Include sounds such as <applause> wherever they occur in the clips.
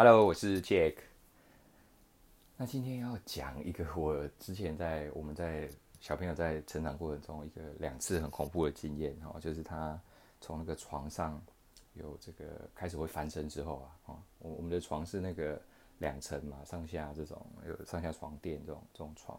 Hello，我是 Jack。那今天要讲一个我之前在我们在小朋友在成长过程中一个两次很恐怖的经验哦，就是他从那个床上有这个开始会翻身之后啊，哦，我我们的床是那个两层嘛，上下这种有上下床垫这种这种床，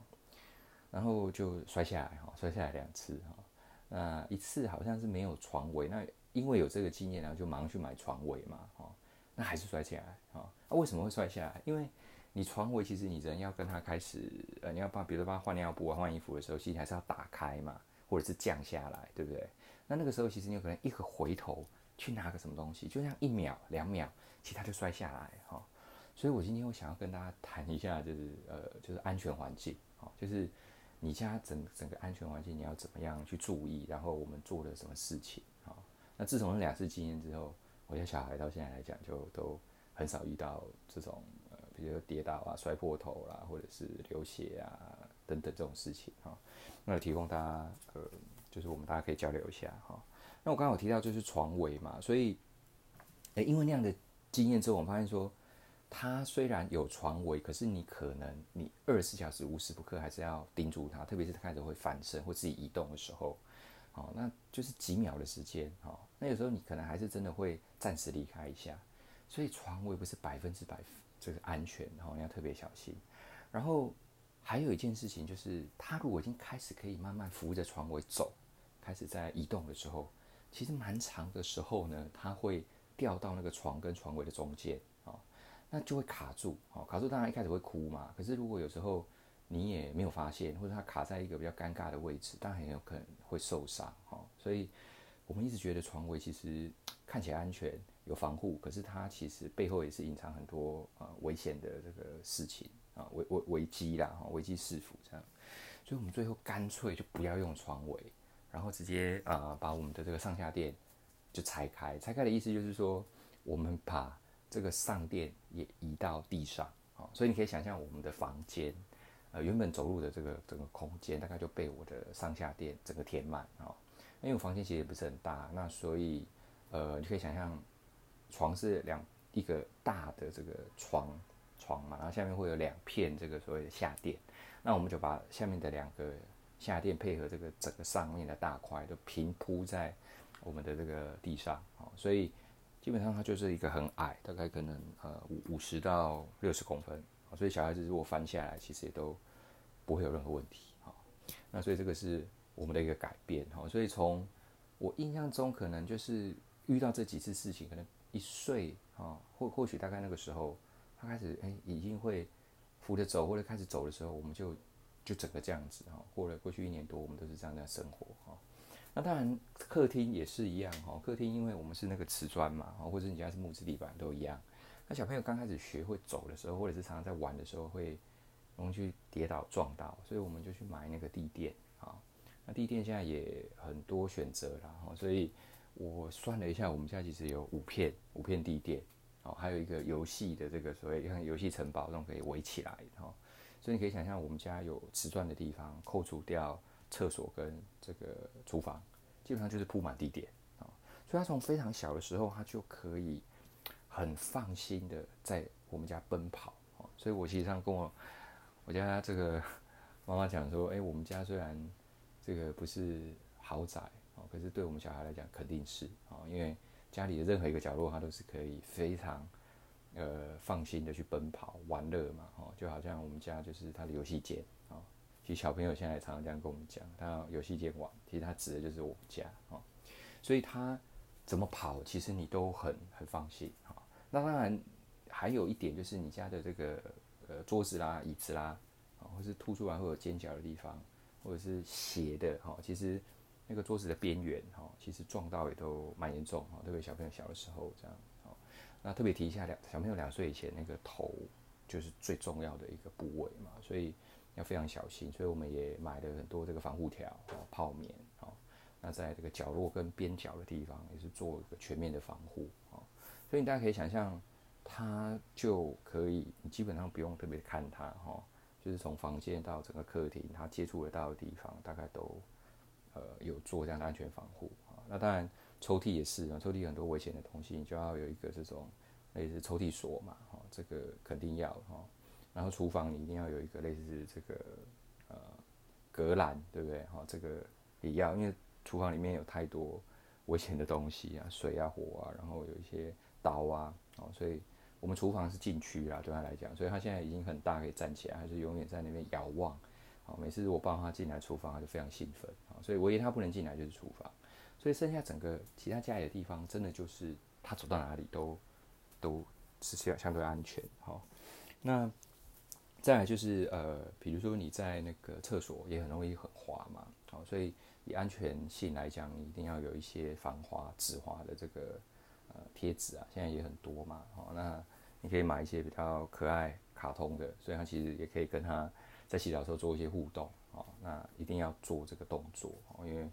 然后就摔下来哈，摔下来两次哈，那一次好像是没有床围，那因为有这个经验，然后就忙去买床围嘛，哈。那还是摔下来啊？那、为什么会摔下来？因为你床围其实你人要跟他开始，呃，你要帮，比如说帮他换尿布啊、换衣服的时候，其实还是要打开嘛，或者是降下来，对不对？那那个时候其实你有可能一个回头去拿个什么东西，就像一秒、两秒，其实他就摔下来哈、哦。所以我今天我想要跟大家谈一下，就是呃，就是安全环境，哦，就是你家整整个安全环境你要怎么样去注意，然后我们做了什么事情啊、哦？那自从那两次经验之后。我家小孩到现在来讲，就都很少遇到这种呃，比如说跌倒啊、摔破头啦，或者是流血啊等等这种事情哈。那提供大家呃，就是我们大家可以交流一下哈。那我刚刚有提到就是床围嘛，所以诶，因为那样的经验之后，我们发现说，他虽然有床围，可是你可能你二十四小时无时不刻还是要盯住他，特别是他开始会翻身或自己移动的时候。哦，那就是几秒的时间，哦，那有时候你可能还是真的会暂时离开一下，所以床围不是百分之百这个安全，哦，你要特别小心。然后还有一件事情就是，他如果已经开始可以慢慢扶着床尾走，开始在移动的时候，其实蛮长的时候呢，他会掉到那个床跟床尾的中间，哦，那就会卡住，哦，卡住当然一开始会哭嘛，可是如果有时候。你也没有发现，或者它卡在一个比较尴尬的位置，但很有可能会受伤哈。所以，我们一直觉得床围其实看起来安全、有防护，可是它其实背后也是隐藏很多呃危险的这个事情啊，危危危机啦，哈，危机四伏这样。所以我们最后干脆就不要用床围，然后直接啊把我们的这个上下垫就拆开。拆开的意思就是说，我们把这个上垫也移到地上啊。所以你可以想象我们的房间。呃，原本走路的这个整个空间，大概就被我的上下垫整个填满哦。因为我房间其实也不是很大，那所以呃，你可以想象，床是两一个大的这个床床嘛，然后下面会有两片这个所谓的下垫，那我们就把下面的两个下垫配合这个整个上面的大块，都平铺在我们的这个地上哦。所以基本上它就是一个很矮，大概可能呃五五十到六十公分。所以小孩子如果翻下来，其实也都不会有任何问题哈。那所以这个是我们的一个改变哈。所以从我印象中，可能就是遇到这几次事情，可能一岁啊，或或许大概那个时候，他开始哎，已经会扶着走，或者开始走的时候，我们就就整个这样子哈。过了过去一年多，我们都是这样在生活哈。那当然客厅也是一样哈。客厅因为我们是那个瓷砖嘛，或者你家是木质地板都一样。那小朋友刚开始学会走的时候，或者是常常在玩的时候，会容易去跌倒撞到，所以我们就去买那个地垫啊。那地垫现在也很多选择了，所以我算了一下，我们家其实有五片五片地垫哦，还有一个游戏的这个所谓像游戏城堡那种可以围起来哈。所以你可以想象，我们家有瓷砖的地方，扣除掉厕所跟这个厨房，基本上就是铺满地垫啊。所以他从非常小的时候，他就可以。很放心的在我们家奔跑哦，所以我其实上跟我我家这个 <laughs> 妈妈讲说，哎，我们家虽然这个不是豪宅哦，可是对我们小孩来讲肯定是哦，因为家里的任何一个角落，他都是可以非常呃放心的去奔跑玩乐嘛，哦，就好像我们家就是他的游戏间啊，其实小朋友现在也常常这样跟我们讲，他游戏间玩，其实他指的就是我们家哦，所以他怎么跑，其实你都很很放心。那当然，还有一点就是你家的这个呃桌子啦、椅子啦，啊，或是凸出来会有尖角的地方，或者是斜的哈，其实那个桌子的边缘哈，其实撞到也都蛮严重哈，特别小朋友小的时候这样。那特别提一下，两小朋友两岁以前那个头就是最重要的一个部位嘛，所以要非常小心。所以我们也买了很多这个防护条、泡棉，那在这个角落跟边角的地方也是做一个全面的防护。所以你大家可以想象，它就可以，你基本上不用特别看它哈，就是从房间到整个客厅，它接触得到的地方，大概都呃有做这样的安全防护啊。那当然抽屉也是啊，抽屉很多危险的东西，你就要有一个这种类似抽屉锁嘛，哈，这个肯定要哈。然后厨房你一定要有一个类似这个呃隔栏，对不对？哈，这个也要，因为厨房里面有太多危险的东西啊，水啊、火啊，然后有一些刀啊，哦，所以我们厨房是禁区啊，对他来讲，所以他现在已经很大，可以站起来，还是永远在那边遥望。哦，每次我抱他进来厨房，他就非常兴奋。好，所以唯一他不能进来就是厨房，所以剩下整个其他家里的地方，真的就是他走到哪里都都是相相对安全。好，那再来就是呃，比如说你在那个厕所也很容易很滑嘛。哦，所以以安全性来讲，你一定要有一些防滑、止滑的这个贴纸啊，现在也很多嘛。好，那你可以买一些比较可爱、卡通的，所以它其实也可以跟它。在洗澡的时候做一些互动，哦，那一定要做这个动作，哦，因为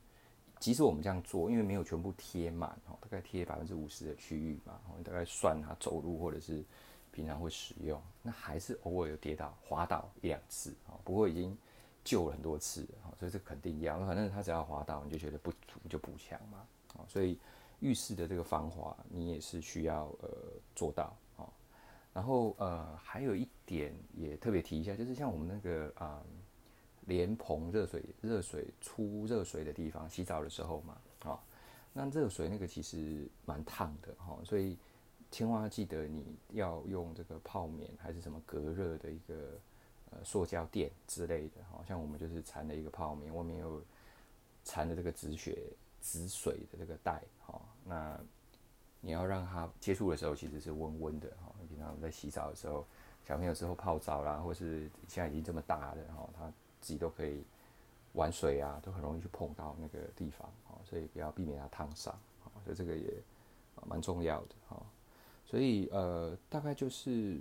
即使我们这样做，因为没有全部贴满，哦，大概贴百分之五十的区域嘛，哦，你大概算它走路或者是平常会使用，那还是偶尔有跌倒、滑倒一两次，哦，不过已经救了很多次，哦，所以这肯定要，反正它只要滑倒，你就觉得不足就补强嘛，哦，所以浴室的这个防滑你也是需要呃做到啊。然后呃，还有一点也特别提一下，就是像我们那个啊，莲蓬热水热水出热水的地方，洗澡的时候嘛，啊、那热水那个其实蛮烫的哈、哦，所以千万要记得你要用这个泡棉还是什么隔热的一个呃塑胶垫之类的，好、哦、像我们就是缠了一个泡棉，外面又缠了这个止血止水的这个带，哈、哦，那。你要让它接触的时候其实是温温的哈，平常在洗澡的时候，小朋友之后泡澡啦，或是现在已经这么大了哈，他自己都可以玩水啊，都很容易去碰到那个地方，所以不要避免它烫伤，所以这个也蛮重要的哈。所以呃，大概就是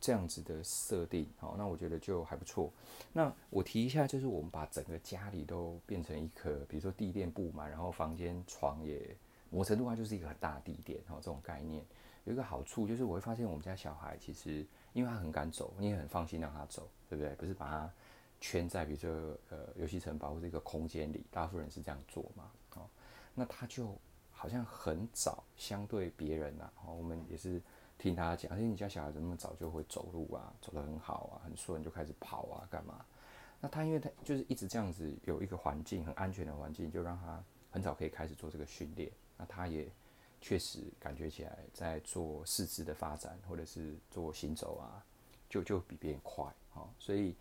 这样子的设定，好，那我觉得就还不错。那我提一下，就是我们把整个家里都变成一颗，比如说地垫布嘛，然后房间床也。某程度上就是一个很大的地垫，哈，这种概念有一个好处就是我会发现我们家小孩其实因为他很敢走，你也很放心让他走，对不对？不是把他圈在比如说呃游戏城堡或者一个空间里，大部分人是这样做嘛，哦，那他就好像很早相对别人呐，哦，我们也是听他讲，而且你家小孩子那么早就会走路啊，走得很好啊，很顺就开始跑啊，干嘛？那他因为他就是一直这样子有一个环境很安全的环境，就让他很早可以开始做这个训练。那他也确实感觉起来，在做四肢的发展，或者是做行走啊，就就比别人快，哈，所以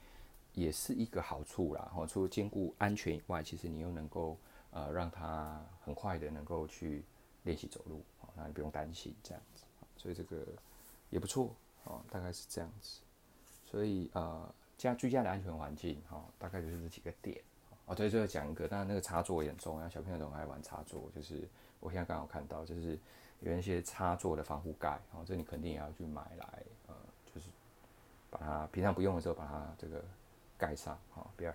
也是一个好处啦，哈。除了兼顾安全以外，其实你又能够呃让他很快的能够去练习走路，啊，那你不用担心这样子，所以这个也不错，啊，大概是这样子。所以呃，家居家的安全环境，哈，大概就是这几个点。哦，对，最后讲一个，当然那个插座也很重要，小朋友总爱玩插座，就是。我现在刚好看到，就是有一些插座的防护盖，哦，这你肯定也要去买来，呃，就是把它平常不用的时候把它这个盖上，哦，不要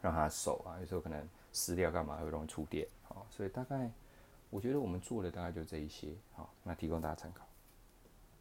让它手啊，有时候可能撕掉干嘛会容易触电，哦，所以大概我觉得我们做的大概就这一些，好，那提供大家参考。